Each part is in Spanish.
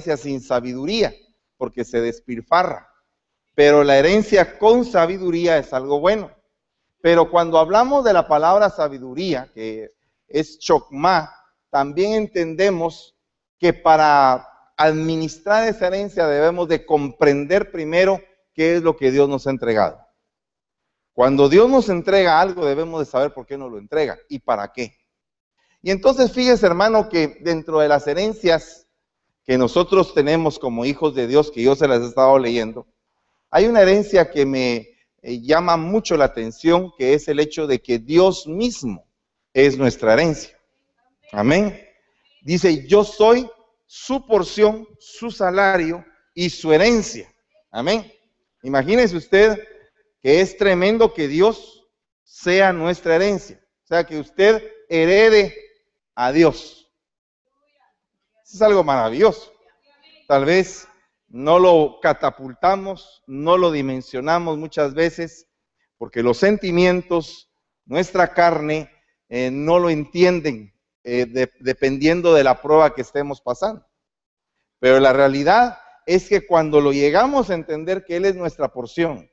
sin sabiduría, porque se despilfarra. Pero la herencia con sabiduría es algo bueno. Pero cuando hablamos de la palabra sabiduría, que es chokma, también entendemos que para administrar esa herencia debemos de comprender primero qué es lo que Dios nos ha entregado. Cuando Dios nos entrega algo, debemos de saber por qué nos lo entrega y para qué. Y entonces fíjese, hermano, que dentro de las herencias que nosotros tenemos como hijos de Dios, que yo se las he estado leyendo, hay una herencia que me eh, llama mucho la atención, que es el hecho de que Dios mismo es nuestra herencia. Amén. Dice, yo soy su porción, su salario y su herencia. Amén. Imagínese usted que es tremendo que Dios sea nuestra herencia. O sea, que usted herede a Dios. Es algo maravilloso. Tal vez no lo catapultamos, no lo dimensionamos muchas veces, porque los sentimientos, nuestra carne, eh, no lo entienden eh, dependiendo de la prueba que estemos pasando. Pero la realidad es que cuando lo llegamos a entender que Él es nuestra porción,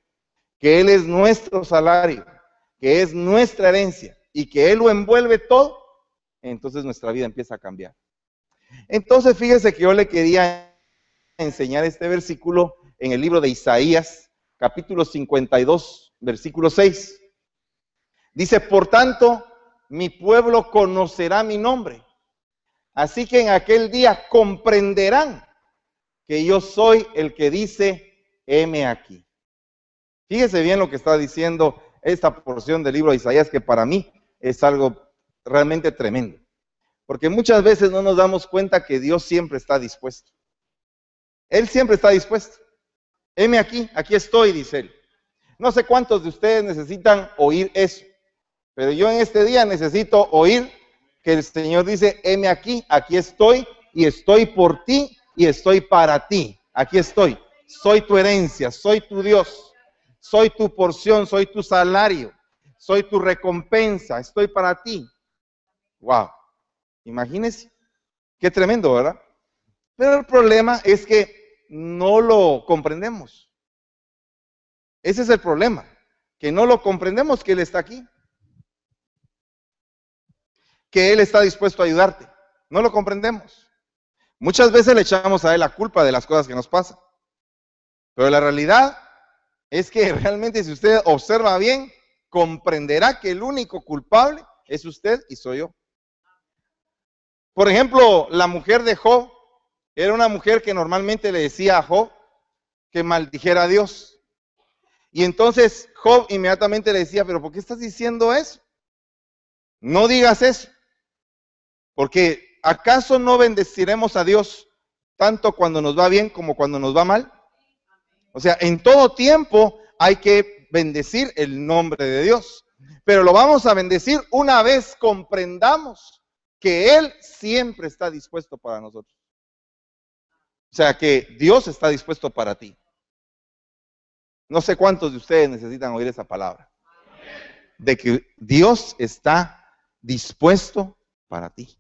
que Él es nuestro salario, que es nuestra herencia y que Él lo envuelve todo, entonces nuestra vida empieza a cambiar. Entonces fíjese que yo le quería enseñar este versículo en el libro de Isaías, capítulo 52, versículo 6. Dice, por tanto, mi pueblo conocerá mi nombre. Así que en aquel día comprenderán que yo soy el que dice, heme aquí. Fíjese bien lo que está diciendo esta porción del libro de Isaías, que para mí es algo realmente tremendo. Porque muchas veces no nos damos cuenta que Dios siempre está dispuesto. Él siempre está dispuesto. Heme aquí, aquí estoy, dice él. No sé cuántos de ustedes necesitan oír eso. Pero yo en este día necesito oír que el Señor dice, heme aquí, aquí estoy y estoy por ti y estoy para ti. Aquí estoy. Soy tu herencia, soy tu Dios, soy tu porción, soy tu salario, soy tu recompensa, estoy para ti. Wow. Imagínense. Qué tremendo, ¿verdad? Pero el problema es que no lo comprendemos. Ese es el problema, que no lo comprendemos que Él está aquí que Él está dispuesto a ayudarte. No lo comprendemos. Muchas veces le echamos a Él la culpa de las cosas que nos pasan. Pero la realidad es que realmente si usted observa bien, comprenderá que el único culpable es usted y soy yo. Por ejemplo, la mujer de Job era una mujer que normalmente le decía a Job que maldijera a Dios. Y entonces Job inmediatamente le decía, pero ¿por qué estás diciendo eso? No digas eso. Porque ¿acaso no bendeciremos a Dios tanto cuando nos va bien como cuando nos va mal? O sea, en todo tiempo hay que bendecir el nombre de Dios. Pero lo vamos a bendecir una vez comprendamos que Él siempre está dispuesto para nosotros. O sea, que Dios está dispuesto para ti. No sé cuántos de ustedes necesitan oír esa palabra. De que Dios está dispuesto para ti.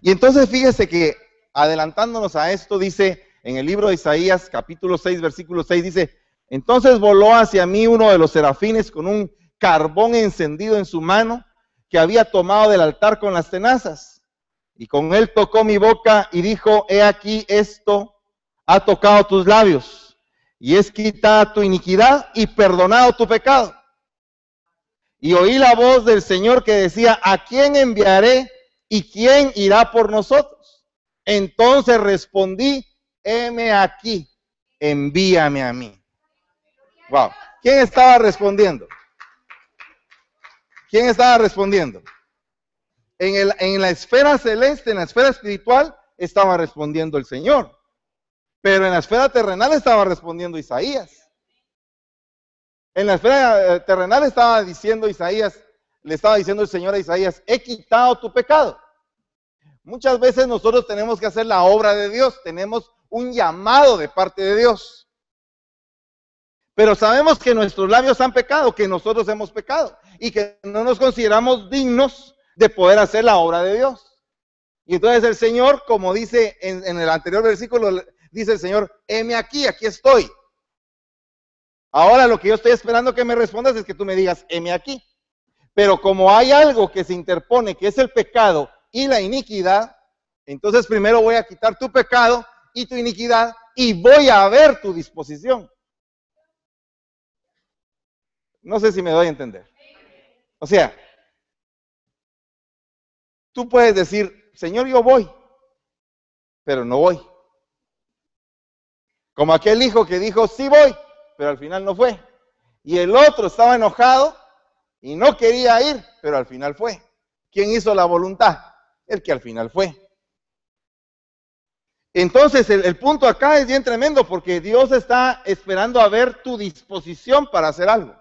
Y entonces fíjese que adelantándonos a esto, dice en el libro de Isaías capítulo 6, versículo 6, dice, entonces voló hacia mí uno de los serafines con un carbón encendido en su mano que había tomado del altar con las tenazas. Y con él tocó mi boca y dijo, he aquí esto ha tocado tus labios y es quitada tu iniquidad y perdonado tu pecado. Y oí la voz del Señor que decía, ¿a quién enviaré ¿y quién irá por nosotros? Entonces respondí, heme aquí, envíame a mí. Wow. ¿Quién estaba respondiendo? ¿Quién estaba respondiendo? En, el, en la esfera celeste, en la esfera espiritual, estaba respondiendo el Señor. Pero en la esfera terrenal estaba respondiendo Isaías. En la esfera eh, terrenal estaba diciendo Isaías, le estaba diciendo el Señor a Isaías, he quitado tu pecado. Muchas veces nosotros tenemos que hacer la obra de Dios, tenemos un llamado de parte de Dios. Pero sabemos que nuestros labios han pecado, que nosotros hemos pecado y que no nos consideramos dignos de poder hacer la obra de Dios. Y entonces el Señor, como dice en, el anterior versículo, dice el Señor, heme aquí, aquí estoy. Ahora lo que yo estoy esperando que me respondas es que tú me digas, heme aquí. Pero como hay algo que se interpone, que es el pecado y la iniquidad, entonces primero voy a quitar tu pecado y tu iniquidad y voy a ver tu disposición. No sé si me doy a entender. O sea, tú puedes decir, Señor, yo voy, pero no voy. Como aquel hijo que dijo, sí voy, pero al final no fue. Y el otro estaba enojado y no quería ir, pero al final fue. ¿Quién hizo la voluntad? El que al final fue. Entonces, el, punto acá es bien tremendo porque Dios está esperando a ver tu disposición para hacer algo.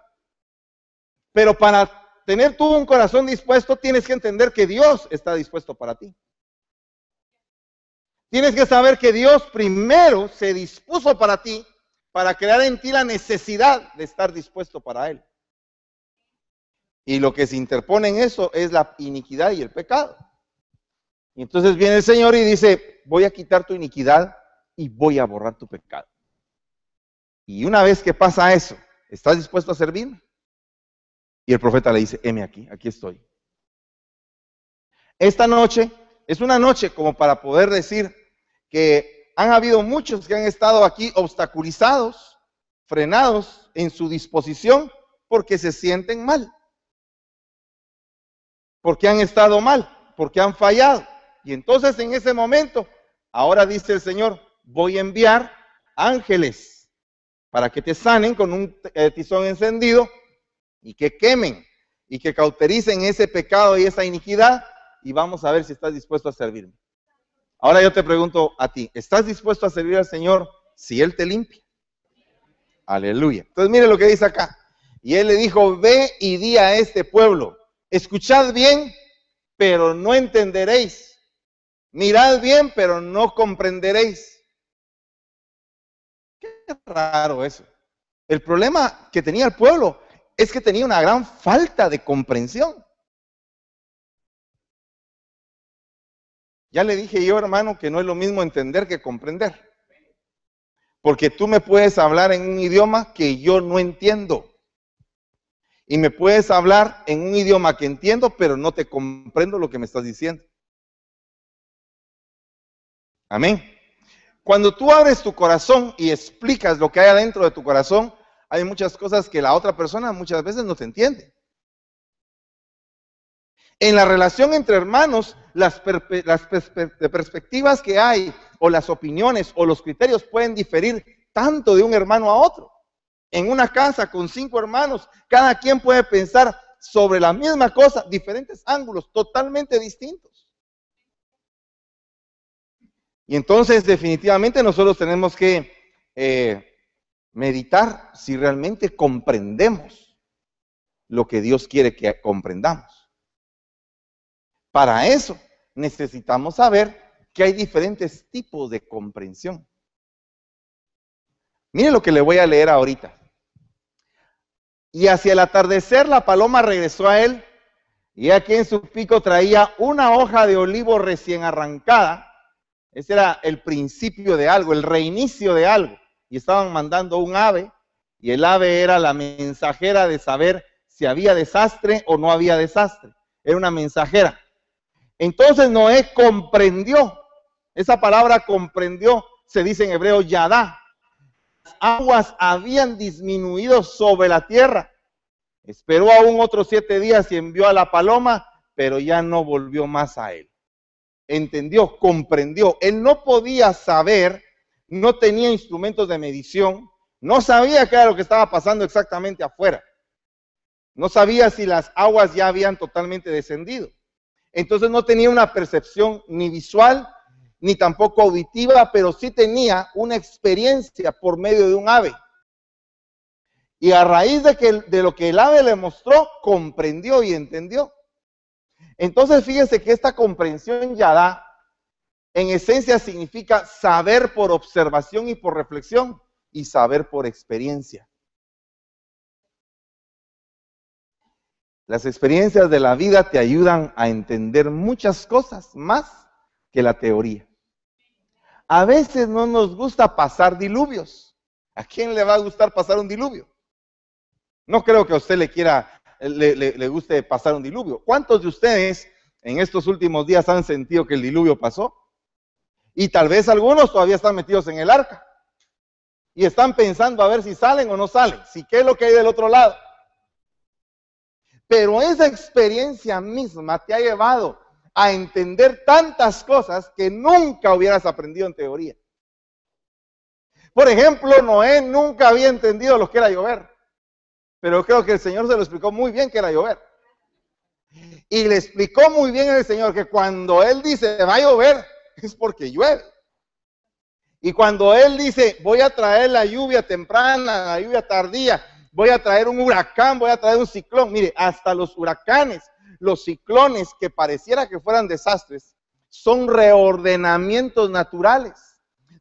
Pero para tener tú un corazón dispuesto, tienes que entender que Dios está dispuesto para ti. Tienes que saber que Dios primero se dispuso para ti, para crear en ti la necesidad de estar dispuesto para Él. Y lo que se interpone en eso es la iniquidad y el pecado. Y entonces viene el Señor y dice, voy a quitar tu iniquidad y voy a borrar tu pecado. Y una vez que pasa eso, ¿estás dispuesto a servirme? Y el profeta le dice, heme aquí, aquí estoy. Esta noche es una noche como para poder decir que han habido muchos que han estado aquí obstaculizados, frenados en su disposición porque se sienten mal porque han estado mal, porque han fallado. Y entonces en ese momento, ahora dice el Señor, voy a enviar ángeles para que te sanen con un eh, tizón encendido y que quemen y que cautericen ese pecado y esa iniquidad y vamos a ver si estás dispuesto a servirme. Ahora yo te pregunto a ti, ¿estás dispuesto a servir al Señor si Él te limpia? Aleluya. Entonces mire lo que dice acá. Y Él le dijo, ve y di a este pueblo, Escuchad bien, pero no entenderéis. Mirad bien, pero no comprenderéis. Qué raro eso. El problema que tenía el pueblo es que tenía una gran falta de comprensión. Ya le dije yo, hermano, que no es lo mismo entender que comprender. Porque tú me puedes hablar en un idioma que yo no entiendo y me puedes hablar en un idioma que entiendo, pero no te comprendo lo que me estás diciendo. Amén. Cuando tú abres tu corazón y explicas lo que hay adentro de tu corazón, hay muchas cosas que la otra persona muchas veces no te entiende. En la relación entre hermanos, las, las perspectivas que hay, o las opiniones, o los criterios pueden diferir tanto de un hermano a otro en una casa con cinco hermanos, cada quien puede pensar sobre la misma cosa, diferentes ángulos, totalmente distintos. Y entonces definitivamente nosotros tenemos que eh, meditar si realmente comprendemos lo que Dios quiere que comprendamos. Para eso necesitamos saber que hay diferentes tipos de comprensión. Mire lo que le voy a leer ahorita. Y hacia el atardecer la paloma regresó a él, y aquí en su pico traía una hoja de olivo recién arrancada. Ese era el principio de algo, el reinicio de algo. Y estaban mandando un ave, y el ave era la mensajera de saber si había desastre o no había desastre. Era una mensajera. Entonces Noé comprendió, esa palabra comprendió, se dice en hebreo yadá, aguas habían disminuido sobre la tierra. Esperó aún otros siete días y envió a la paloma, pero ya no volvió más a él. Entendió, comprendió. Él no podía saber, no tenía instrumentos de medición, no sabía qué era lo que estaba pasando exactamente afuera. No sabía si las aguas ya habían totalmente descendido. Entonces no tenía una percepción ni visual ni tampoco auditiva, pero sí tenía una experiencia por medio de un ave. Y a raíz de, que, de lo que el ave le mostró, comprendió y entendió. Entonces fíjense que esta comprensión ya da, en esencia significa saber por observación y por reflexión y saber por experiencia. Las experiencias de la vida te ayudan a entender muchas cosas más que la teoría. A veces no nos gusta pasar diluvios. ¿A quién le va a gustar pasar un diluvio? No creo que a usted le quiera, le, le guste pasar un diluvio. ¿Cuántos de ustedes en estos últimos días han sentido que el diluvio pasó? Y tal vez algunos todavía están metidos en el arca. Y están pensando a ver si salen o no salen, si qué es lo que hay del otro lado. Pero esa experiencia misma te ha llevado a entender tantas cosas que nunca hubieras aprendido en teoría. Por ejemplo, Noé nunca había entendido lo que era llover, pero creo que el Señor se lo explicó muy bien que era llover. Y le explicó muy bien el Señor que cuando Él dice va a llover, es porque llueve. Y cuando Él dice voy a traer la lluvia temprana, la lluvia tardía, voy a traer un huracán, voy a traer un ciclón. Mire, hasta los huracanes, los ciclones que pareciera que fueran desastres, son reordenamientos naturales,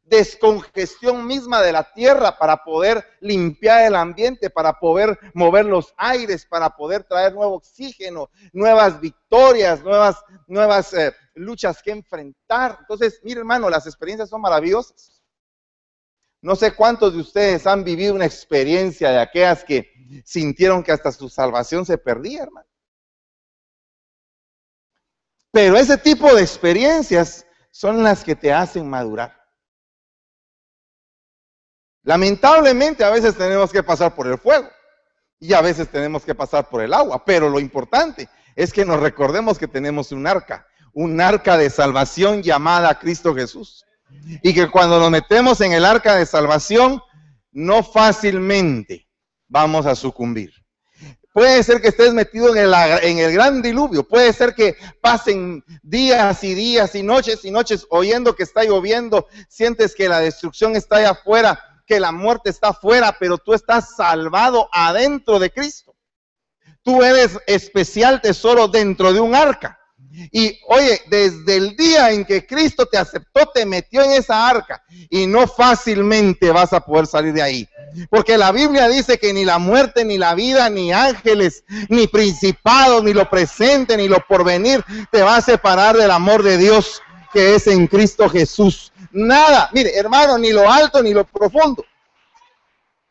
descongestión misma de la tierra para poder limpiar el ambiente, para poder mover los aires, para poder traer nuevo oxígeno, nuevas victorias, nuevas, nuevas eh, luchas que enfrentar. Entonces, mire hermano, las experiencias son maravillosas. No sé cuántos de ustedes han vivido una experiencia de aquellas que sintieron que hasta su salvación se perdía, hermano. Pero ese tipo de experiencias son las que te hacen madurar. Lamentablemente a veces tenemos que pasar por el fuego y a veces tenemos que pasar por el agua, pero lo importante es que nos recordemos que tenemos un arca, un arca de salvación llamada Cristo Jesús. Y que cuando nos metemos en el arca de salvación, no fácilmente vamos a sucumbir. Puede ser que estés metido en el, gran diluvio. Puede ser que pasen días y días y noches y noches oyendo que está lloviendo. Sientes que la destrucción está allá afuera, que la muerte está afuera, pero tú estás salvado adentro de Cristo. Tú eres especial tesoro dentro de un arca. Y oye, desde el día en que Cristo te aceptó, te metió en esa arca y no fácilmente vas a poder salir de ahí. Porque la Biblia dice que ni la muerte, ni la vida, ni ángeles, ni principados, ni lo presente, ni lo porvenir te va a separar del amor de Dios que es en Cristo Jesús. Nada, mire hermano, ni lo alto ni lo profundo.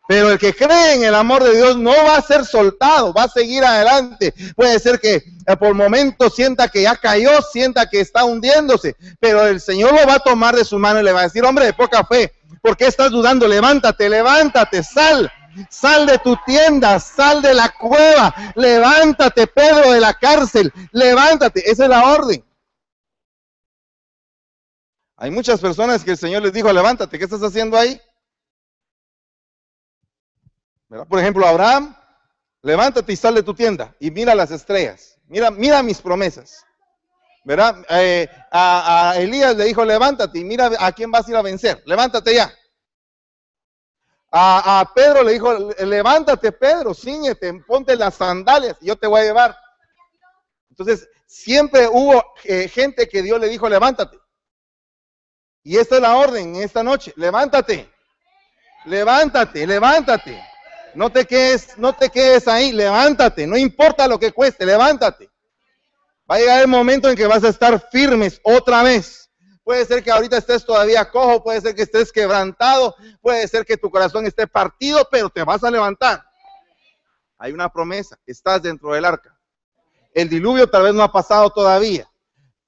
Pero el que cree en el amor de Dios no va a ser soltado, va a seguir adelante. Puede ser que eh, por momentos sienta que ya cayó, sienta que está hundiéndose, pero el Señor lo va a tomar de su mano y le va a decir, hombre de poca fe, ¿por qué estás dudando? Levántate, levántate, sal. Sal de tu tienda, sal de la cueva, levántate, Pedro, de la cárcel, levántate. Esa es la orden. Hay muchas personas que el Señor les dijo, levántate, ¿qué estás haciendo ahí? Por ejemplo, Abraham, levántate y sal de tu tienda y mira las estrellas. Mira, mira mis promesas. ¿Verdad? Eh, a, Elías le dijo, levántate y mira a quién vas a ir a vencer. Levántate ya. A, Pedro le dijo, levántate Pedro, ciñete, ponte las sandalias y yo te voy a llevar. Entonces, siempre hubo eh, gente que Dios le dijo, levántate. Y esta es la orden esta noche, levántate. Levántate, levántate. No te quedes, no te quedes ahí, levántate, no importa lo que cueste, levántate. Va a llegar el momento en que vas a estar firmes otra vez. Puede ser que ahorita estés todavía cojo, puede ser que estés quebrantado, puede ser que tu corazón esté partido, pero te vas a levantar. Hay una promesa, estás dentro del arca. El diluvio tal vez no ha pasado todavía,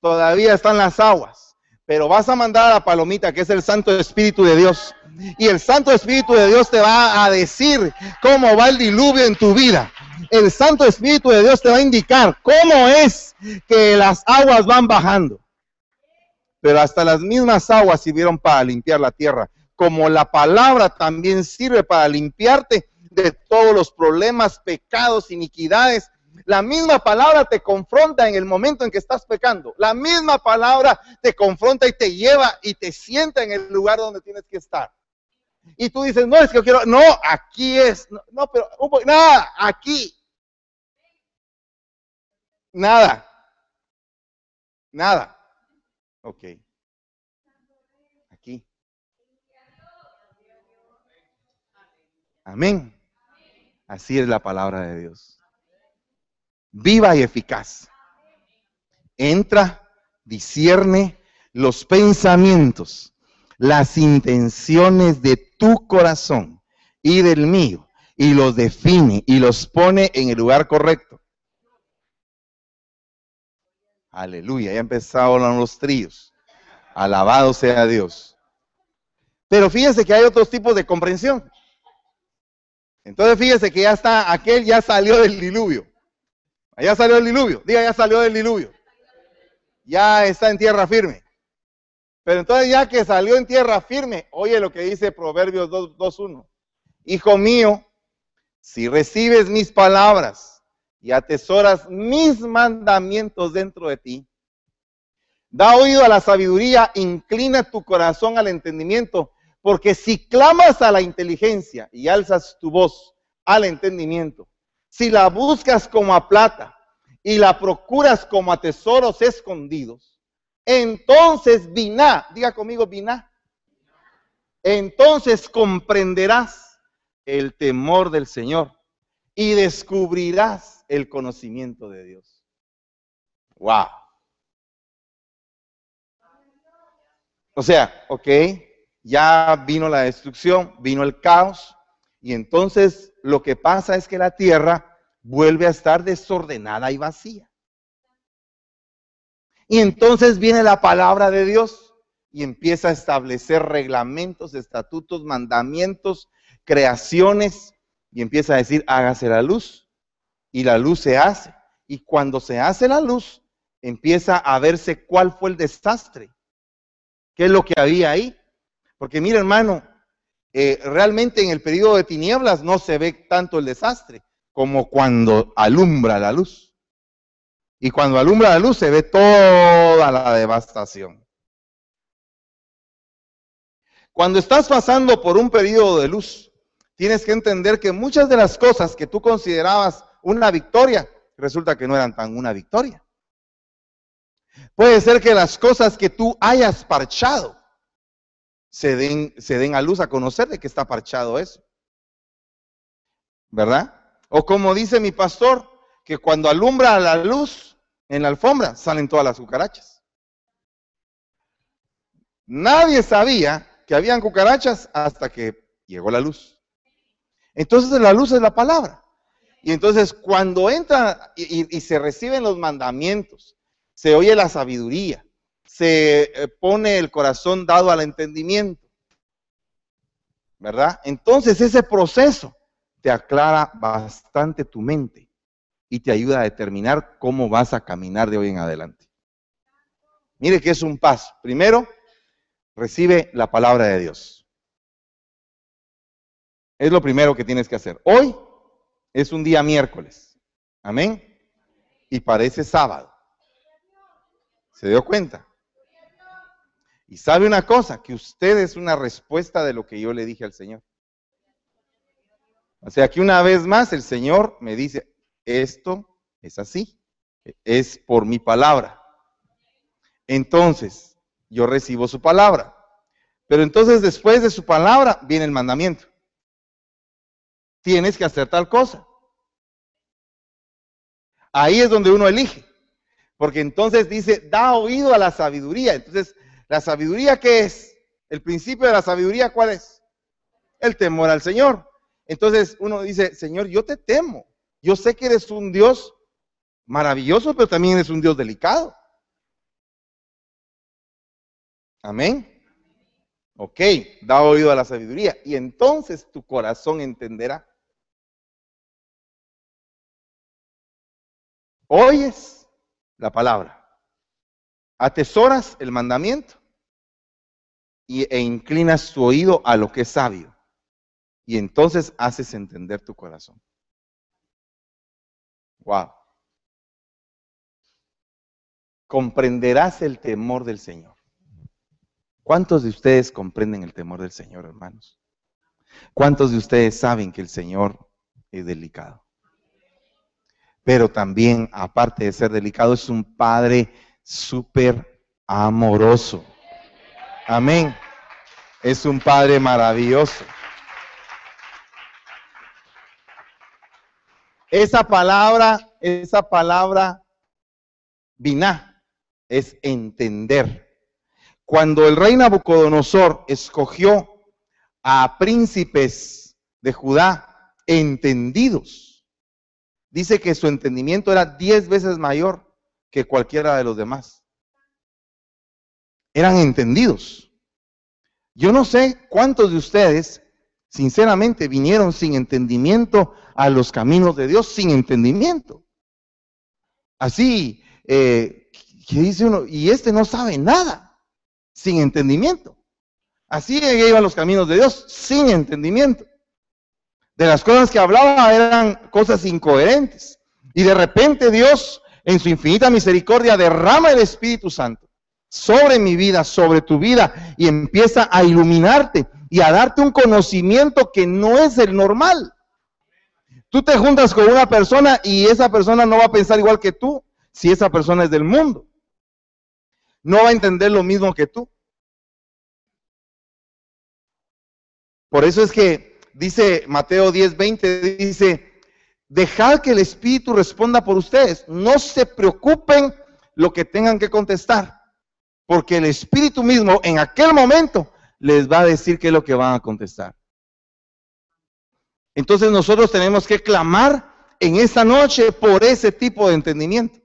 todavía están las aguas, pero vas a mandar a palomita, que es el Santo Espíritu de Dios, y el Santo Espíritu de Dios te va a decir cómo va el diluvio en tu vida. El Santo Espíritu de Dios te va a indicar cómo es que las aguas van bajando. Pero hasta las mismas aguas sirvieron para limpiar la tierra, como la palabra también sirve para limpiarte de todos los problemas, pecados, iniquidades. La misma palabra te confronta en el momento en que estás pecando. La misma palabra te confronta y te lleva y te sienta en el lugar donde tienes que estar. Y tú dices, no, es que yo quiero, no, aquí es, no, pero, nada, aquí. Nada. Nada. Ok. Aquí. Amén. Así es la palabra de Dios. Viva y eficaz. Entra, discierne, los pensamientos, las intenciones de tu corazón y del mío, y los define y los pone en el lugar correcto. Aleluya, ya empezaron los tríos. Alabado sea Dios. Pero fíjense que hay otros tipos de comprensión. Entonces fíjense que ya está, aquel ya salió del diluvio. Ya salió del diluvio. Diga, ya salió del diluvio. Ya está en tierra firme. Pero entonces ya que salió en tierra firme, oye lo que dice Proverbios 2.1. Hijo mío, si recibes mis palabras y atesoras mis mandamientos dentro de ti, da oído a la sabiduría, inclina tu corazón al entendimiento, porque si clamas a la inteligencia y alzas tu voz al entendimiento, si la buscas como a plata y la procuras como a tesoros escondidos, entonces vina, diga conmigo vina, entonces comprenderás el temor del Señor y descubrirás el conocimiento de Dios. Wow. O sea, ok, ya vino la destrucción, vino el caos, y entonces lo que pasa es que la tierra vuelve a estar desordenada y vacía. Y entonces viene la palabra de Dios y empieza a establecer reglamentos, estatutos, mandamientos, creaciones y empieza a decir, hágase la luz. Y la luz se hace. Y cuando se hace la luz, empieza a verse cuál fue el desastre. ¿Qué es lo que había ahí? Porque mira hermano, eh, realmente en el periodo de tinieblas no se ve tanto el desastre como cuando alumbra la luz. Y cuando alumbra la luz se ve toda la devastación. Cuando estás pasando por un periodo de luz, tienes que entender que muchas de las cosas que tú considerabas una victoria, resulta que no eran tan una victoria. Puede ser que las cosas que tú hayas parchado se den, se den a luz a conocer de que está parchado eso. ¿Verdad? O como dice mi pastor, que cuando alumbra la luz, en la alfombra salen todas las cucarachas. Nadie sabía que habían cucarachas hasta que llegó la luz. Entonces la luz es la palabra. Y entonces cuando entra y, se reciben los mandamientos, se oye la sabiduría, se eh, pone el corazón dado al entendimiento, ¿verdad? Entonces ese proceso te aclara bastante tu mente y te ayuda a determinar cómo vas a caminar de hoy en adelante. Mire que es un paso. Primero, recibe la palabra de Dios. Es lo primero que tienes que hacer. Hoy es un día miércoles. Amén. Y parece sábado. ¿Se dio cuenta? Y sabe una cosa, que usted es una respuesta de lo que yo le dije al Señor. O sea que una vez más el Señor me dice, esto es así, es por mi palabra. Entonces, yo recibo su palabra. Pero entonces después de su palabra viene el mandamiento. Tienes que hacer tal cosa. Ahí es donde uno elige. Porque entonces dice, da oído a la sabiduría. Entonces, ¿la sabiduría qué es? El principio de la sabiduría, ¿cuál es? El temor al Señor. Entonces uno dice, Señor, yo te temo. Yo sé que eres un Dios maravilloso, pero también eres un Dios delicado. Amén. Ok, da oído a la sabiduría y entonces tu corazón entenderá. Oyes la palabra, atesoras el mandamiento e inclinas tu oído a lo que es sabio. Y entonces haces entender tu corazón. Wow. Comprenderás el temor del Señor. ¿Cuántos de ustedes comprenden el temor del Señor, hermanos? ¿Cuántos de ustedes saben que el Señor es delicado? Pero también, aparte de ser delicado, es un Padre súper amoroso. Amén. Es un Padre maravilloso. Esa palabra, esa palabra biná es entender. Cuando el rey Nabucodonosor escogió a príncipes de Judá entendidos, dice que su entendimiento era diez veces mayor que cualquiera de los demás. Eran entendidos. Yo no sé cuántos de ustedes, sinceramente, vinieron sin entendimiento a los caminos de Dios, sin entendimiento. Así, eh, dice uno, y este no sabe nada, sin entendimiento. Así iban los caminos de Dios, sin entendimiento. De las cosas que hablaba eran cosas incoherentes. Y de repente Dios, en su infinita misericordia, derrama el Espíritu Santo sobre mi vida, sobre tu vida, y empieza a iluminarte y a darte un conocimiento que no es el normal. Tú te juntas con una persona y esa persona no va a pensar igual que tú si esa persona es del mundo. No va a entender lo mismo que tú. Por eso es que dice Mateo 10, 20, dice, dejad que el Espíritu responda por ustedes. No se preocupen lo que tengan que contestar, porque el Espíritu mismo en aquel momento les va a decir qué es lo que van a contestar. Entonces nosotros tenemos que clamar en esta noche por ese tipo de entendimiento.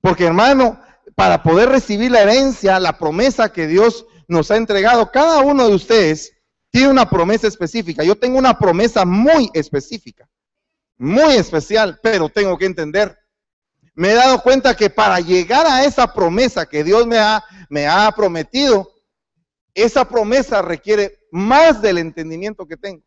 Porque hermano, para poder recibir la herencia, la promesa que Dios nos ha entregado, cada uno de ustedes tiene una promesa específica. Yo tengo una promesa muy específica, muy especial, pero tengo que entender. Me he dado cuenta que para llegar a esa promesa que Dios me ha, me ha prometido, esa promesa requiere más del entendimiento que tengo.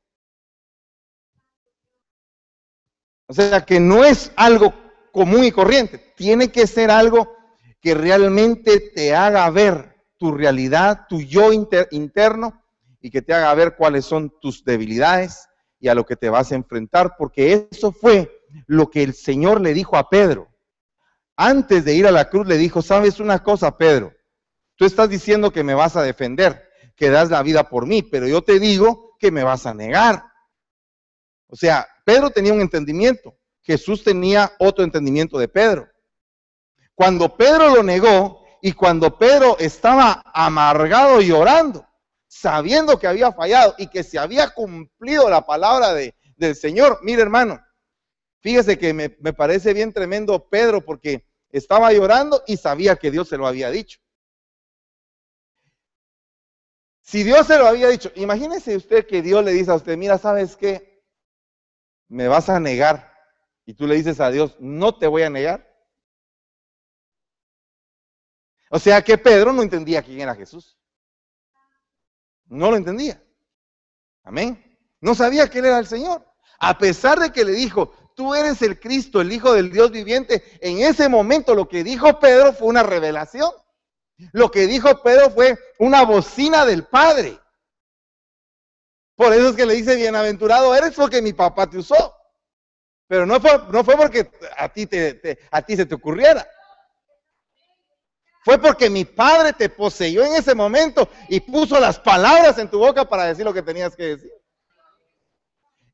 O sea que no es algo común y corriente, tiene que ser algo que realmente te haga ver tu realidad, tu yo interno y que te haga ver cuáles son tus debilidades y a lo que te vas a enfrentar, porque eso fue lo que el Señor le dijo a Pedro. Antes de ir a la cruz le dijo, sabes una cosa, Pedro, tú estás diciendo que me vas a defender, que das la vida por mí, pero yo te digo que me vas a negar. O sea, Pedro tenía un entendimiento, Jesús tenía otro entendimiento de Pedro. Cuando Pedro lo negó y cuando Pedro estaba amargado y llorando, sabiendo que había fallado y que se había cumplido la palabra de, del Señor. Mire, hermano, fíjese que me, me parece bien tremendo Pedro porque estaba llorando y sabía que Dios se lo había dicho. Si Dios se lo había dicho, imagínese usted que Dios le dice a usted, mira, ¿sabes qué? Me vas a negar. Y tú le dices a Dios, no te voy a negar. O sea que Pedro no entendía quién era Jesús. No lo entendía. Amén. No sabía que él era el Señor. A pesar de que le dijo, tú eres el Cristo, el Hijo del Dios viviente, en ese momento lo que dijo Pedro fue una revelación. Lo que dijo Pedro fue una bocina del Padre. Por eso es que le dice, bienaventurado eres porque mi papá te usó. Pero no fue, no fue porque a ti, te, a ti se te ocurriera. Fue porque mi padre te poseyó en ese momento y puso las palabras en tu boca para decir lo que tenías que decir.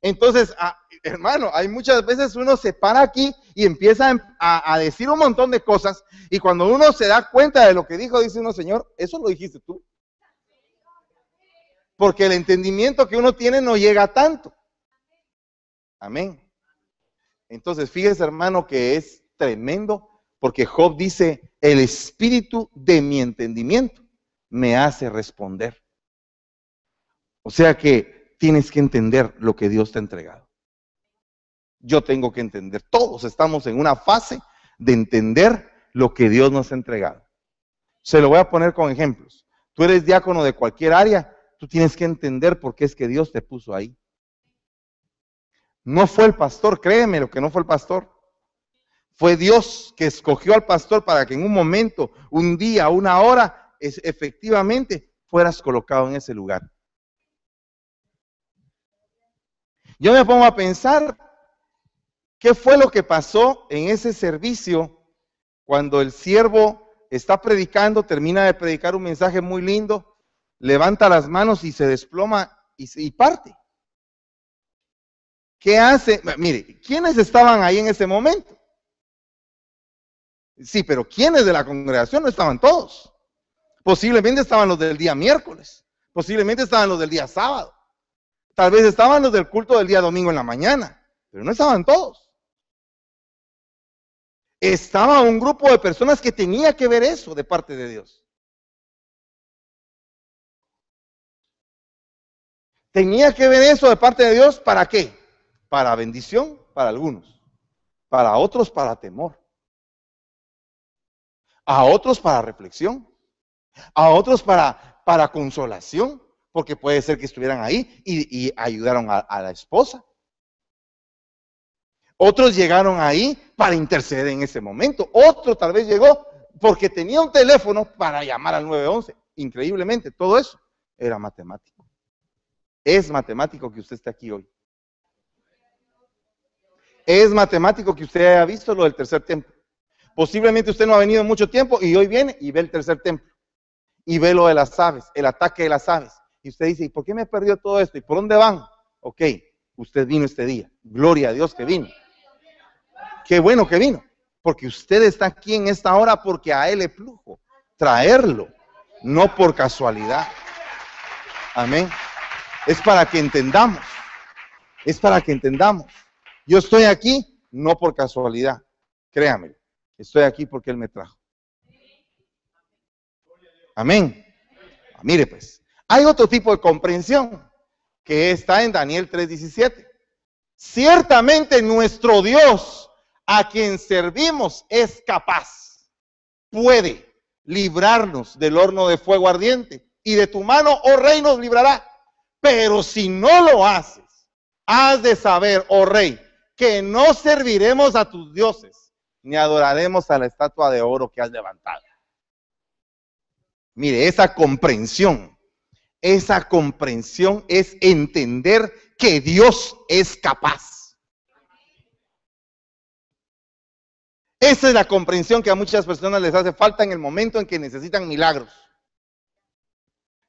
Entonces, ah, hermano, hay muchas veces uno se para aquí y empieza a, a, decir un montón de cosas y cuando uno se da cuenta de lo que dijo, dice uno, Señor, eso lo dijiste tú. Porque el entendimiento que uno tiene no llega tanto. Amén. Entonces, fíjese, hermano, que es tremendo porque Job dice, el espíritu de mi entendimiento me hace responder. O sea que tienes que entender lo que Dios te ha entregado. Yo tengo que entender. Todos estamos en una fase de entender lo que Dios nos ha entregado. Se lo voy a poner con ejemplos. Tú eres diácono de cualquier área, tú tienes que entender por qué es que Dios te puso ahí. No fue el pastor, créeme lo que no fue el pastor. Fue Dios que escogió al pastor para que en un momento, un día, una hora, efectivamente fueras colocado en ese lugar. Yo me pongo a pensar qué fue lo que pasó en ese servicio cuando el siervo está predicando, termina de predicar un mensaje muy lindo, levanta las manos y se desploma y, y parte. ¿Qué hace? Mire, ¿quiénes estaban ahí en ese momento? Sí, pero ¿quiénes de la congregación? No estaban todos. Posiblemente estaban los del día miércoles. Posiblemente estaban los del día sábado. Tal vez estaban los del culto del día domingo en la mañana. Pero no estaban todos. Estaba un grupo de personas que tenía que ver eso de parte de Dios. Tenía que ver eso de parte de Dios, ¿para qué? Para bendición, para algunos. Para otros, para temor. A otros, para reflexión. A otros, para, consolación, porque puede ser que estuvieran ahí y, ayudaron a, a la esposa. Otros llegaron ahí para interceder en ese momento. Otro tal vez llegó porque tenía un teléfono para llamar al 911. Increíblemente, todo eso era matemático. Es matemático que usted esté aquí hoy. Es matemático que usted haya visto lo del tercer templo. Posiblemente usted no ha venido mucho tiempo y hoy viene y ve el tercer templo. Y ve lo de las aves, el ataque de las aves. Y usted dice, ¿y por qué me perdió todo esto? ¿Y por dónde van? Ok, usted vino este día. Gloria a Dios que vino. Qué bueno que vino. Porque usted está aquí en esta hora porque a Él le plujo traerlo, no por casualidad. Amén es para que entendamos. Es para que entendamos. Yo estoy aquí no por casualidad. Créame, estoy aquí porque Él me trajo. Amén. Mire pues, hay otro tipo de comprensión que está en Daniel 3:17. Ciertamente nuestro Dios, a quien servimos, es capaz, puede librarnos del horno de fuego ardiente y de tu mano, oh rey, nos librará. Pero si no lo haces, has de saber, oh rey, que no serviremos a tus dioses, ni adoraremos a la estatua de oro que has levantado. Mire, esa comprensión, esa comprensión es entender que Dios es capaz. Esa es la comprensión que a muchas personas les hace falta en el momento en que necesitan milagros.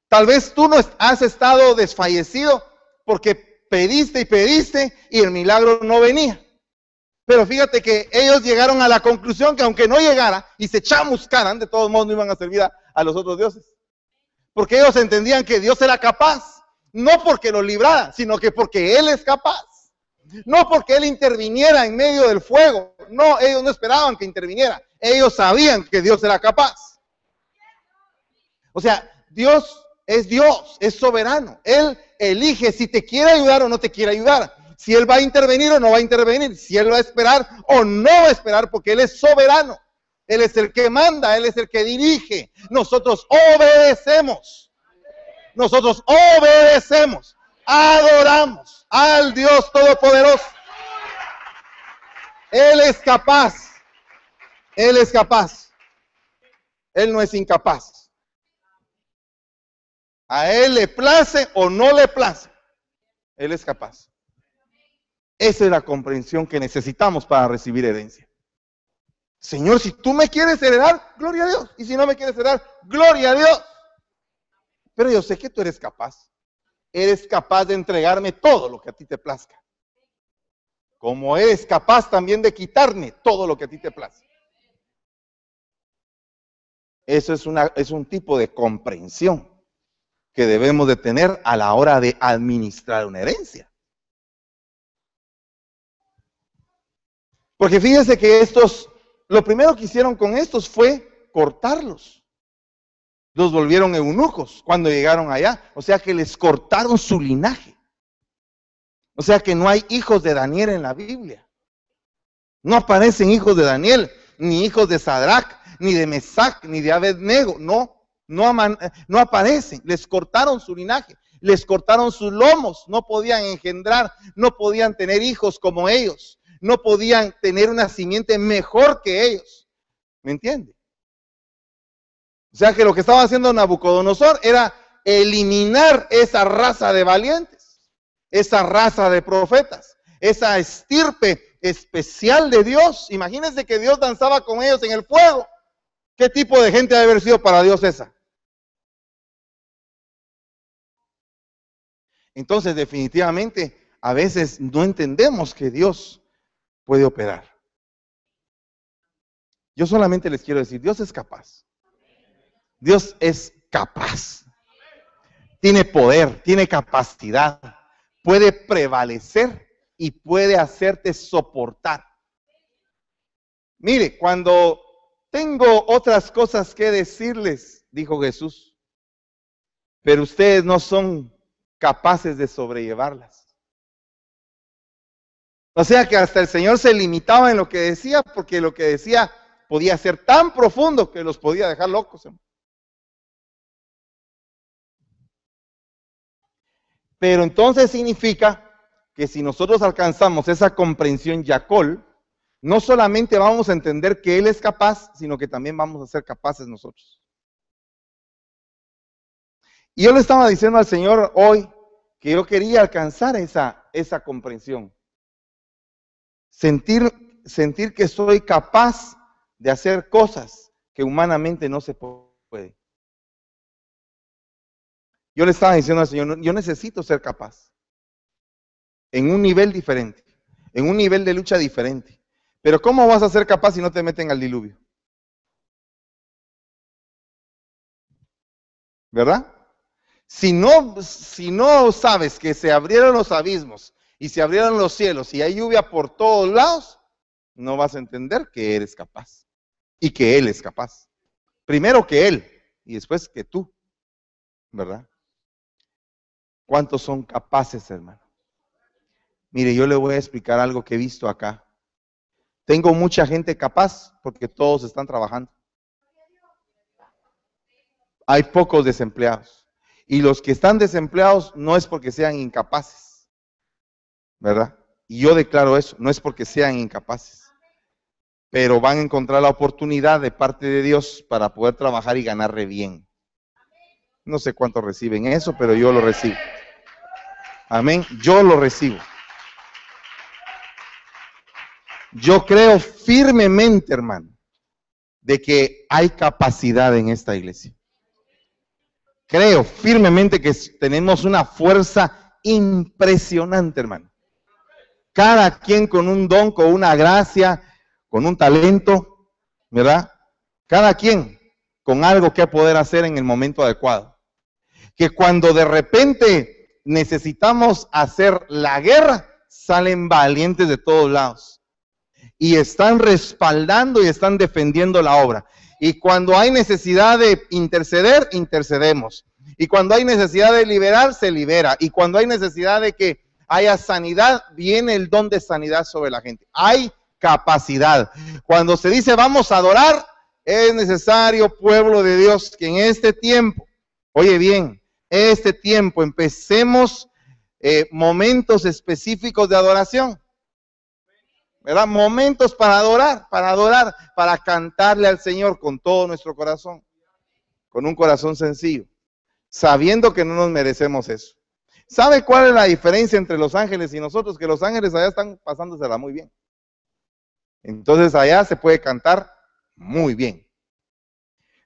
Tal vez tú no has estado desfallecido porque pediste y pediste y el milagro no venía. Pero fíjate que ellos llegaron a la conclusión que aunque no llegara y se chamuscaran, de todos modos no iban a servir a, los otros dioses. Porque ellos entendían que Dios era capaz, no porque lo librara, sino que porque Él es capaz. No porque Él interviniera en medio del fuego. No, ellos no esperaban que interviniera. Ellos sabían que Dios era capaz. O sea, Dios es Dios, es soberano. Él elige si te quiere ayudar o no te quiere ayudar. Si Él va a intervenir o no va a intervenir. Si Él va a esperar o no va a esperar porque Él es soberano. Él es el que manda, Él es el que dirige. Nosotros obedecemos. Nosotros obedecemos. Adoramos al Dios Todopoderoso. Él es capaz. Él es capaz. Él no es incapaz. A Él le place o no le place. Él es capaz. Esa es la comprensión que necesitamos para recibir herencia. Señor, si tú me quieres heredar, gloria a Dios. Y si no me quieres heredar, gloria a Dios. Pero yo sé que tú eres capaz. Eres capaz de entregarme todo lo que a ti te plazca. Como eres capaz también de quitarme todo lo que a ti te plazca. Eso es, una, es un tipo de comprensión que debemos de tener a la hora de administrar una herencia. Porque fíjense que estos, lo primero que hicieron con estos fue cortarlos. Los volvieron eunucos cuando llegaron allá. O sea que les cortaron su linaje. O sea que no hay hijos de Daniel en la Biblia. No aparecen hijos de Daniel, ni hijos de Sadrach, ni de Mesac, ni de Abednego. No, no, no aparecen, les cortaron su linaje, les cortaron sus lomos, no podían engendrar, no podían tener hijos como ellos, no podían tener una simiente mejor que ellos. ¿Me entiende? O sea que lo que estaba haciendo Nabucodonosor era eliminar esa raza de valientes, esa raza de profetas, esa estirpe especial de Dios. Imagínense que Dios danzaba con ellos en el fuego. ¿Qué tipo de gente debe haber sido para Dios esa? Entonces, definitivamente, a veces no entendemos que Dios puede operar. Yo solamente les quiero decir, Dios es capaz. Dios es capaz. Tiene poder, tiene capacidad, puede prevalecer y puede hacerte soportar. Mire, cuando tengo otras cosas que decirles, dijo Jesús, pero ustedes no son capaces de sobrellevarlas. O sea que hasta el Señor se limitaba en lo que decía, porque lo que decía podía ser tan profundo que los podía dejar locos. Pero entonces significa que si nosotros alcanzamos esa comprensión yacol, no solamente vamos a entender que Él es capaz, sino que también vamos a ser capaces nosotros. Y yo le estaba diciendo al Señor hoy que yo quería alcanzar esa, esa comprensión. Sentir, sentir que soy capaz de hacer cosas que humanamente no se puede. Yo le estaba diciendo al Señor, yo necesito ser capaz. En un nivel diferente, en un nivel de lucha diferente. Pero ¿cómo vas a ser capaz si no te meten al diluvio? ¿Verdad? Si no, si no sabes que se abrieron los abismos y se abrieron los cielos y hay lluvia por todos lados, no vas a entender que eres capaz y que Él es capaz. Primero que Él y después que tú, ¿verdad? ¿Cuántos son capaces, hermano? Mire, yo le voy a explicar algo que he visto acá. Tengo mucha gente capaz porque todos están trabajando. Hay pocos desempleados. Y los que están desempleados no es porque sean incapaces. ¿Verdad? Y yo declaro eso, no es porque sean incapaces. Pero van a encontrar la oportunidad de parte de Dios para poder trabajar y ganar re bien. No sé cuántos reciben eso, pero yo lo recibo. Amén. Yo lo recibo. Yo creo firmemente, hermano, de que hay capacidad en esta iglesia. Creo firmemente que tenemos una fuerza impresionante, hermano. Cada quien con un don, con una gracia, con un talento, ¿verdad? Cada quien con algo que poder hacer en el momento adecuado. Que cuando de repente necesitamos hacer la guerra, salen valientes de todos lados. Y están respaldando y están defendiendo la obra. Y cuando hay necesidad de interceder, intercedemos. Y cuando hay necesidad de liberar, se libera. Y cuando hay necesidad de que haya sanidad, viene el don de sanidad sobre la gente. Hay capacidad. Cuando se dice vamos a adorar, es necesario, pueblo de Dios, que en este tiempo, oye bien, este tiempo empecemos eh, momentos específicos de adoración. ¿Verdad? Momentos para adorar, para adorar, para cantarle al Señor con todo nuestro corazón, con un corazón sencillo, sabiendo que no nos merecemos eso. ¿Sabe cuál es la diferencia entre los ángeles y nosotros? Que los ángeles allá están pasándosela muy bien. Entonces allá se puede cantar muy bien.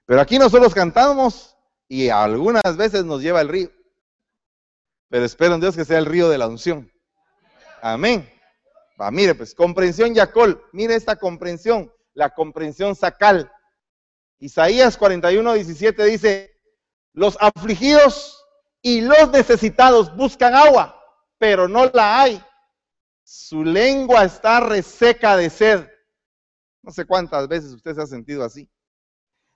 Pero aquí nosotros cantamos y algunas veces nos lleva el río. Pero espero en Dios que sea el río de la unción. Amén. Va, mire, pues comprensión Yacol. Mire esta comprensión, la comprensión sacal. Isaías 41, 17 dice, los afligidos y los necesitados buscan agua, pero no la hay. Su lengua está reseca de sed. No sé cuántas veces usted se ha sentido así.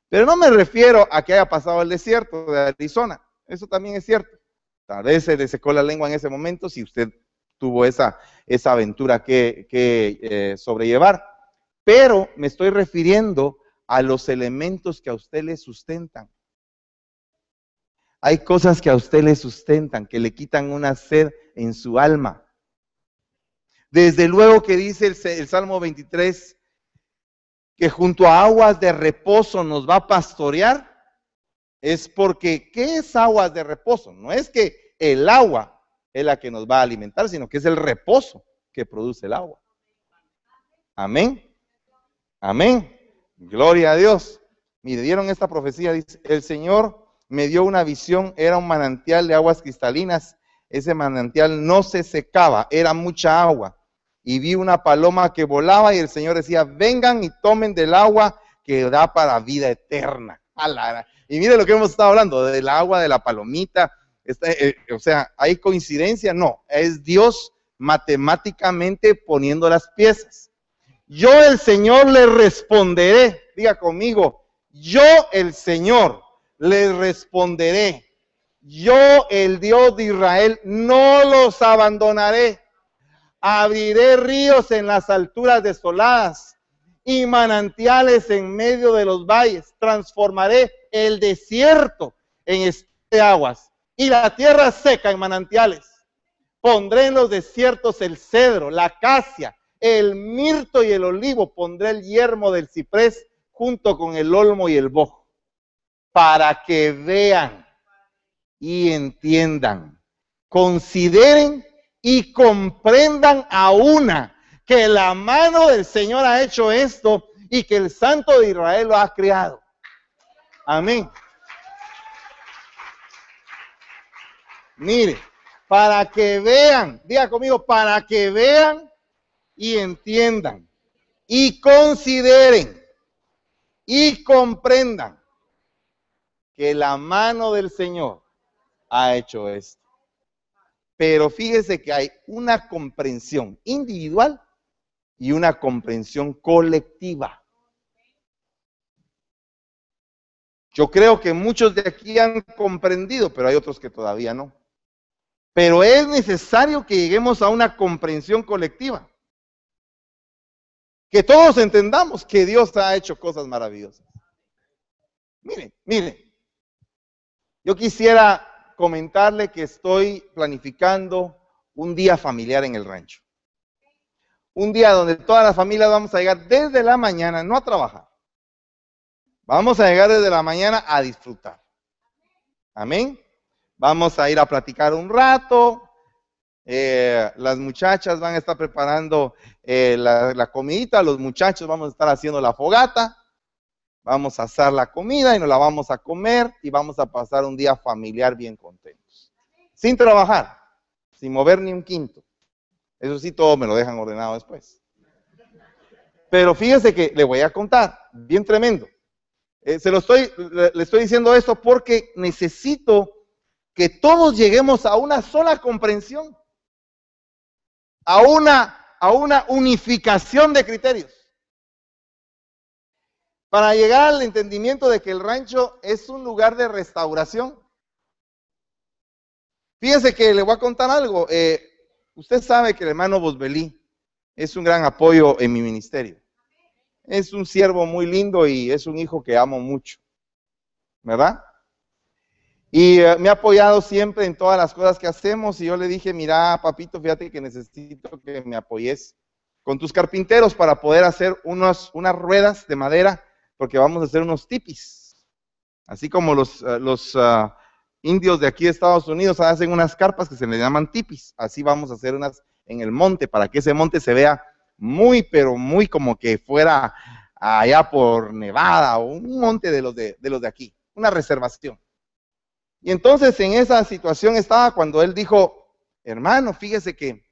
Pero no me refiero a que haya pasado el desierto de Arizona. Eso también es cierto. Tal vez se le secó la lengua en ese momento si usted tuvo esa, esa aventura que, eh, sobrellevar. Pero me estoy refiriendo a los elementos que a usted le sustentan. Hay cosas que a usted le sustentan, que le quitan una sed en su alma. Desde luego que dice el, Salmo 23, que junto a aguas de reposo nos va a pastorear, es porque, ¿qué es aguas de reposo? No es que el agua es la que nos va a alimentar, sino que es el reposo que produce el agua. Amén. Amén. Gloria a Dios. Mire, dieron esta profecía, dice, el Señor me dio una visión, era un manantial de aguas cristalinas, ese manantial no se secaba, era mucha agua y vi una paloma que volaba y el Señor decía, vengan y tomen del agua que da para vida eterna. Y mire lo que hemos estado hablando, del agua, de la palomita. Eh, o sea, ¿hay coincidencia? No, es Dios matemáticamente poniendo las piezas. Yo el Señor le responderé, diga conmigo, yo el Señor le responderé. Yo el Dios de Israel no los abandonaré. Abriré ríos en las alturas desoladas y manantiales en medio de los valles. Transformaré el desierto en este aguas y la tierra seca en manantiales. Pondré en los desiertos el cedro, la acacia, el mirto y el olivo. Pondré el yermo del ciprés junto con el olmo y el bojo, para que vean y entiendan, consideren y comprendan a una que la mano del Señor ha hecho esto y que el Santo de Israel lo ha creado. Amén. Mire, para que vean, diga conmigo, para que vean y entiendan y consideren y comprendan que la mano del Señor ha hecho esto. Pero fíjese que hay una comprensión individual y una comprensión colectiva. Yo creo que muchos de aquí han comprendido, pero hay otros que todavía no. Pero es necesario que lleguemos a una comprensión colectiva. Que todos entendamos que Dios ha hecho cosas maravillosas. Mire, mire, yo quisiera comentarle que estoy planificando un día familiar en el rancho. Un día donde toda la familia vamos a llegar desde la mañana, no a trabajar. Vamos a llegar desde la mañana a disfrutar. Amén. Vamos a ir a platicar un rato. Eh, las muchachas van a estar preparando eh, la, comidita, los muchachos vamos a estar haciendo la fogata. Vamos a hacer la comida y nos la vamos a comer y vamos a pasar un día familiar bien contentos. Sin trabajar, sin mover ni un quinto. Eso sí, todo me lo dejan ordenado después. Pero fíjese que le voy a contar, bien tremendo. Eh, se lo estoy, le estoy diciendo esto porque necesito que todos lleguemos a una sola comprensión, a una, a una unificación de criterios, para llegar al entendimiento de que el rancho es un lugar de restauración. Fíjense que le voy a contar algo. Eh, usted sabe que el hermano Bosbelí es un gran apoyo en mi ministerio. Es un siervo muy lindo y es un hijo que amo mucho. ¿Verdad? Y eh, me ha apoyado siempre en todas las cosas que hacemos. Y yo le dije, mira, papito, fíjate que necesito que me apoyes con tus carpinteros para poder hacer unas ruedas de madera, porque vamos a hacer unos tipis. Así como los, eh, los ah, indios de aquí de Estados Unidos hacen unas carpas que se le llaman tipis. Así vamos a hacer unas en el monte, para que ese monte se vea muy, pero muy como que fuera allá por Nevada o un monte de los de, de los de aquí, una reservación. Y entonces en esa situación estaba cuando él dijo, hermano, fíjese que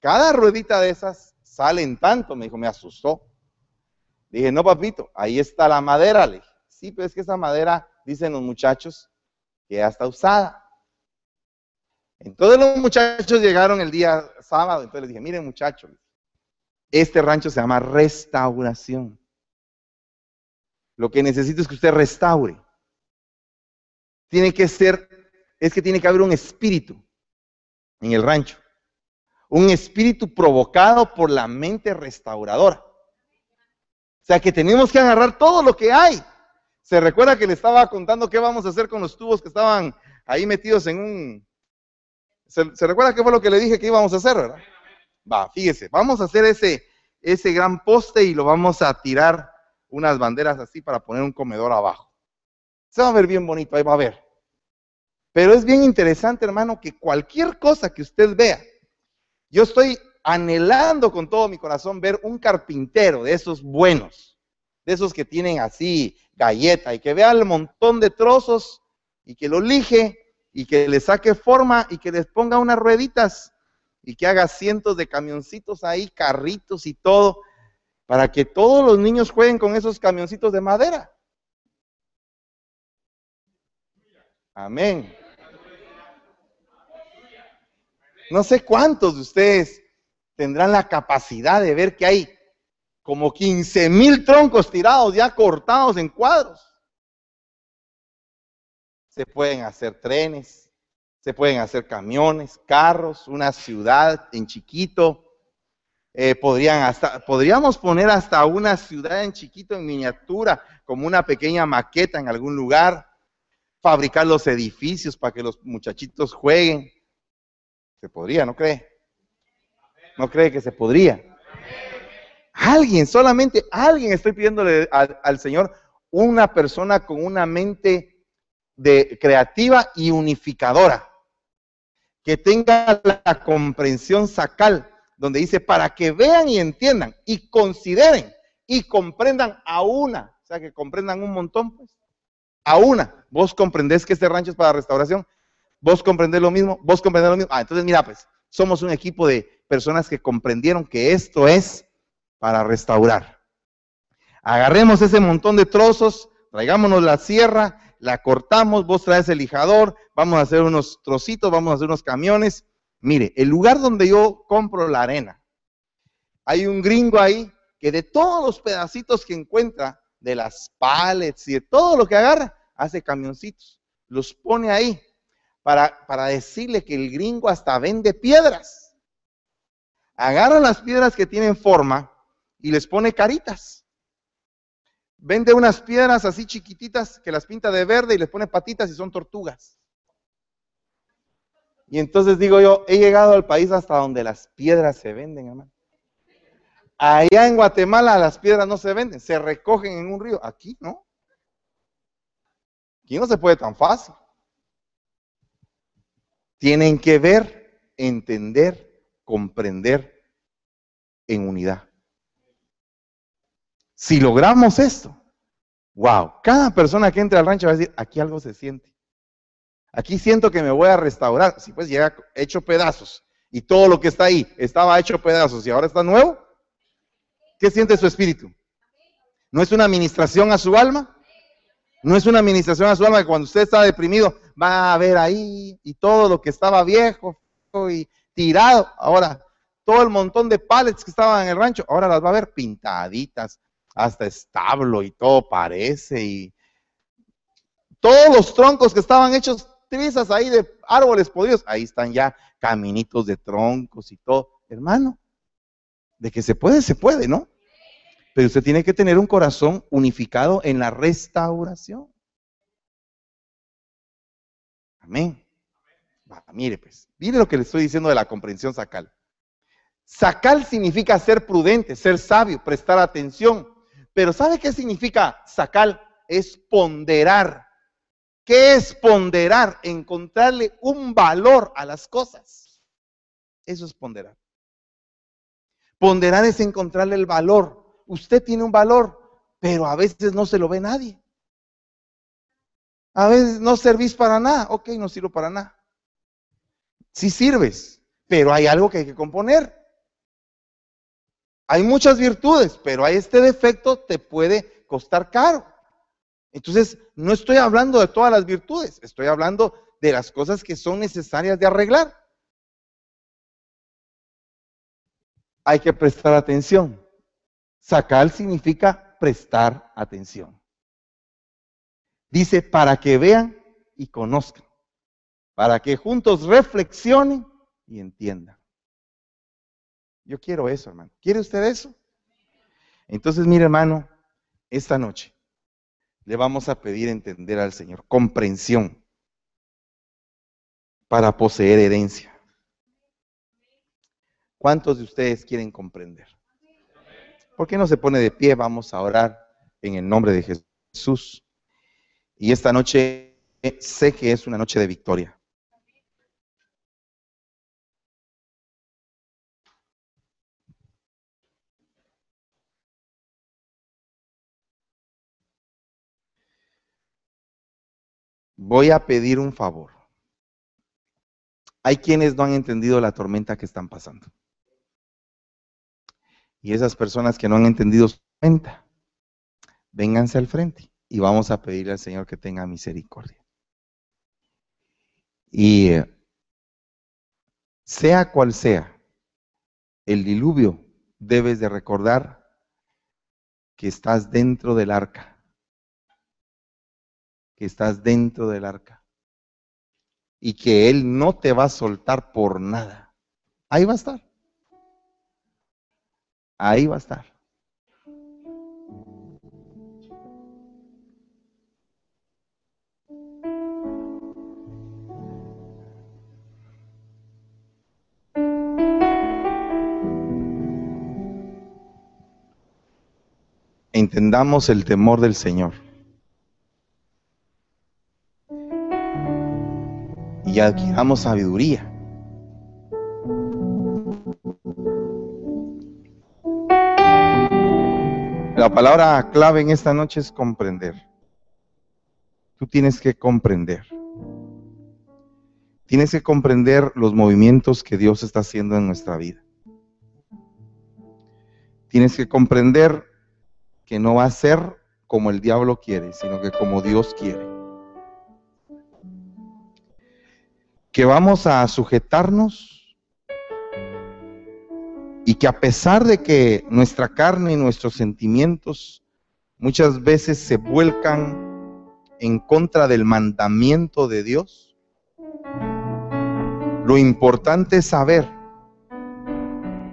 cada ruedita de esas salen tanto, me dijo, me asustó. Dije, no, papito, ahí está la madera. Le dije, sí, pero es que esa madera, dicen los muchachos, que ya está usada. Entonces los muchachos llegaron el día sábado, entonces les dije, miren muchachos, este rancho se llama restauración. Lo que necesito es que usted restaure tiene que ser, es que tiene que haber un espíritu en el rancho. Un espíritu provocado por la mente restauradora. O sea que tenemos que agarrar todo lo que hay. Se recuerda que le estaba contando qué vamos a hacer con los tubos que estaban ahí metidos en un... ¿Se, recuerda qué fue lo que le dije que íbamos a hacer, verdad? Va, fíjese, vamos a hacer ese, ese gran poste y lo vamos a tirar unas banderas así para poner un comedor abajo. Se va a ver bien bonito, ahí va a ver. Pero es bien interesante, hermano, que cualquier cosa que usted vea, yo estoy anhelando con todo mi corazón ver un carpintero de esos buenos, de esos que tienen así galleta y que vea el montón de trozos y que lo lije y que le saque forma y que les ponga unas rueditas y que haga cientos de camioncitos ahí, carritos y todo, para que todos los niños jueguen con esos camioncitos de madera. Amén. No sé cuántos de ustedes tendrán la capacidad de ver que hay como 15 mil troncos tirados ya cortados en cuadros. Se pueden hacer trenes, se pueden hacer camiones, carros, una ciudad en chiquito. Eh, podrían hasta, podríamos poner hasta una ciudad en chiquito, en miniatura, como una pequeña maqueta en algún lugar. Fabricar los edificios para que los muchachitos jueguen. Se podría, ¿no cree? ¿No cree que se podría? Alguien, solamente alguien estoy pidiéndole al, Señor una persona con una mente de creativa y unificadora, que tenga la comprensión sacal, donde dice para que vean y entiendan y consideren y comprendan a una, o sea, que comprendan un montón, pues, a una. Vos comprendés que este rancho es para restauración, vos comprendés lo mismo, vos comprendés lo mismo. Ah, entonces mira, pues, somos un equipo de personas que comprendieron que esto es para restaurar. Agarremos ese montón de trozos, traigámonos la sierra, la cortamos, vos traes el lijador, vamos a hacer unos trocitos, vamos a hacer unos camiones. Mire, el lugar donde yo compro la arena, hay un gringo ahí que de todos los pedacitos que encuentra, de las pallets y de todo lo que agarra, hace camioncitos, los pone ahí para, para decirle que el gringo hasta vende piedras. Agarra las piedras que tienen forma, y les pone caritas. Vende unas piedras así chiquititas que las pinta de verde y les pone patitas y son tortugas. Y entonces digo yo, he llegado al país hasta donde las piedras se venden, hermano. Allá en Guatemala las piedras no se venden, se recogen en un río. Aquí no. Aquí no se puede tan fácil. Tienen que ver, entender, comprender en unidad. Si logramos esto, wow, cada persona que entra al rancho va a decir, aquí algo se siente. Aquí siento que me voy a restaurar. Si pues llega hecho pedazos y todo lo que está ahí estaba hecho pedazos y ahora está nuevo, ¿qué siente su espíritu? ¿No es una administración a su alma? No es una administración a su alma que cuando usted está deprimido va a ver ahí y todo lo que estaba viejo y tirado. Ahora, todo el montón de pallets que estaban en el rancho, ahora las va a ver pintaditas, hasta establo y todo parece. Y todos los troncos que estaban hechos trizas ahí de árboles podridos, ahí están ya caminitos de troncos y todo. Hermano, de que se puede, se puede, ¿no? Pero usted tiene que tener un corazón unificado en la restauración. Amén. Mire, pues, mire lo que le estoy diciendo de la comprensión sacal. Sacal significa ser prudente, ser sabio, prestar atención, pero ¿sabe qué significa sacar? Es ponderar. ¿Qué es ponderar? Encontrarle un valor a las cosas. Eso es ponderar. Ponderar es encontrarle el valor. Usted tiene un valor, pero a veces no se lo ve nadie. A veces no servís para nada. Ok, no sirvo para nada. Sí sirves, pero hay algo que hay que componer. Hay muchas virtudes, pero a este defecto te puede costar caro. Entonces, no estoy hablando de todas las virtudes, estoy hablando de las cosas que son necesarias de arreglar. Hay que prestar atención. Sacar significa prestar atención. Dice, para que vean y conozcan, para que juntos reflexionen y entiendan. Yo quiero eso, hermano. ¿Quiere usted eso? Entonces, mire, hermano, esta noche le vamos a pedir entender al Señor comprensión para poseer herencia. ¿Cuántos de ustedes quieren comprender? ¿Por qué no se pone de pie? Vamos a orar en el nombre de Jesús. Y esta noche sé que es una noche de victoria. Voy a pedir un favor. Hay quienes no han entendido la tormenta que están pasando. Y esas personas que no han entendido su tormenta, vénganse al frente y vamos a pedirle al Señor que tenga misericordia. Y sea cual sea el diluvio, debes de recordar que estás dentro del arca, que estás dentro del arca y que Él no te va a soltar por nada. Ahí va a estar. Ahí va a estar. entendamos el temor del Señor. Y adquiramos sabiduría. La palabra clave en esta noche es comprender. Tú tienes que comprender. Tienes que comprender los movimientos que Dios está haciendo en nuestra vida. Tienes que comprender que no va a ser como el diablo quiere, sino que como Dios quiere. Que vamos a sujetarnos y que a pesar de que nuestra carne y nuestros sentimientos muchas veces se vuelcan en contra del mandamiento de Dios, lo importante es saber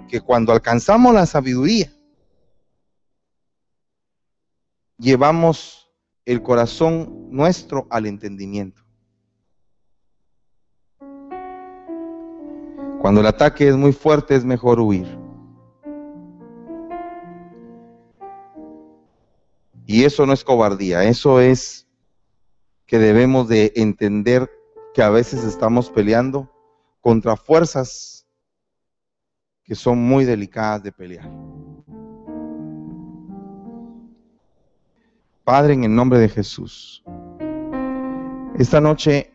que cuando alcanzamos la sabiduría, llevamos el corazón nuestro al entendimiento. Cuando el ataque es muy fuerte es mejor huir. Y eso no es cobardía, eso es que debemos de entender que a veces estamos peleando contra fuerzas que son muy delicadas de pelear. Padre, en el nombre de Jesús, esta noche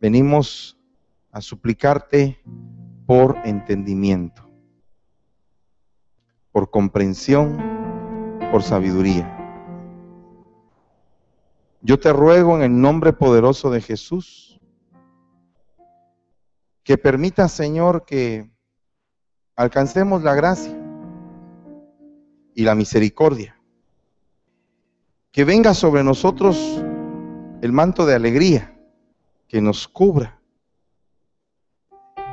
venimos a suplicarte por entendimiento, por comprensión, por sabiduría. Yo te ruego en el nombre poderoso de Jesús que permita, Señor, que alcancemos la gracia y la misericordia que venga sobre nosotros el manto de alegría que nos cubra.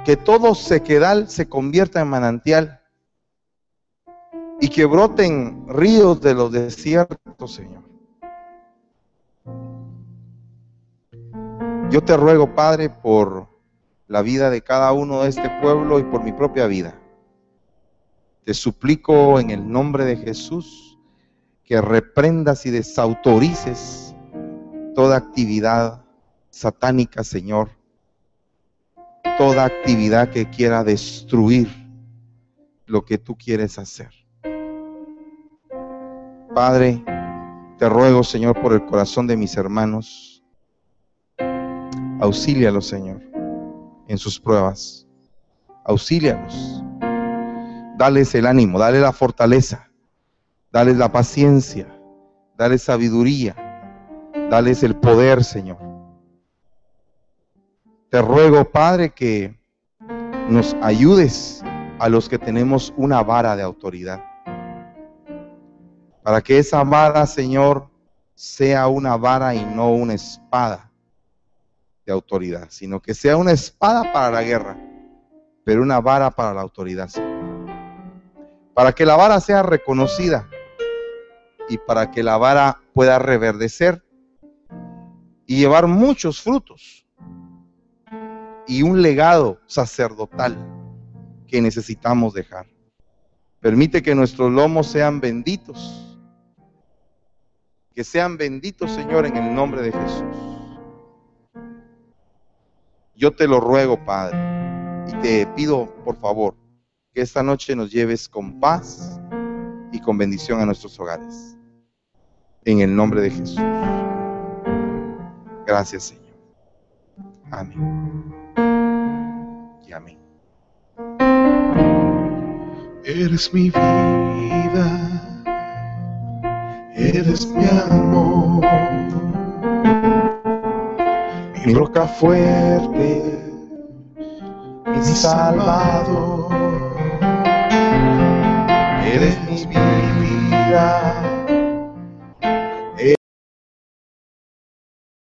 Que todo sequedal se convierta en manantial y que broten ríos de los desiertos, Señor. Yo te ruego, Padre, por la vida de cada uno de este pueblo y por mi propia vida. Te suplico en el nombre de Jesús que reprendas y desautorices toda actividad satánica, Señor, toda actividad que quiera destruir lo que tú quieres hacer. Padre, te ruego, Señor, por el corazón de mis hermanos, auxílialos, Señor, en sus pruebas. Auxílialos. Dales el ánimo, dale la fortaleza Dales la paciencia, dales sabiduría, dales el poder, Señor. Te ruego, Padre, que nos ayudes a los que tenemos una vara de autoridad. Para que esa vara, Señor, sea una vara y no una espada de autoridad, sino que sea una espada para la guerra, pero una vara para la autoridad, Para que la vara sea reconocida y para que la vara pueda reverdecer y llevar muchos frutos y un legado sacerdotal que necesitamos dejar. Permite que nuestros lomos sean benditos, que sean benditos, Señor, en el nombre de Jesús. Yo te lo ruego, Padre, y te pido, por favor, que esta noche nos lleves con paz y con bendición a nuestros hogares en el nombre de Jesús. Gracias, Señor. Amén. Eres mi vida, eres mi amor, mi roca fuerte, mi salvador. Eres mi vida,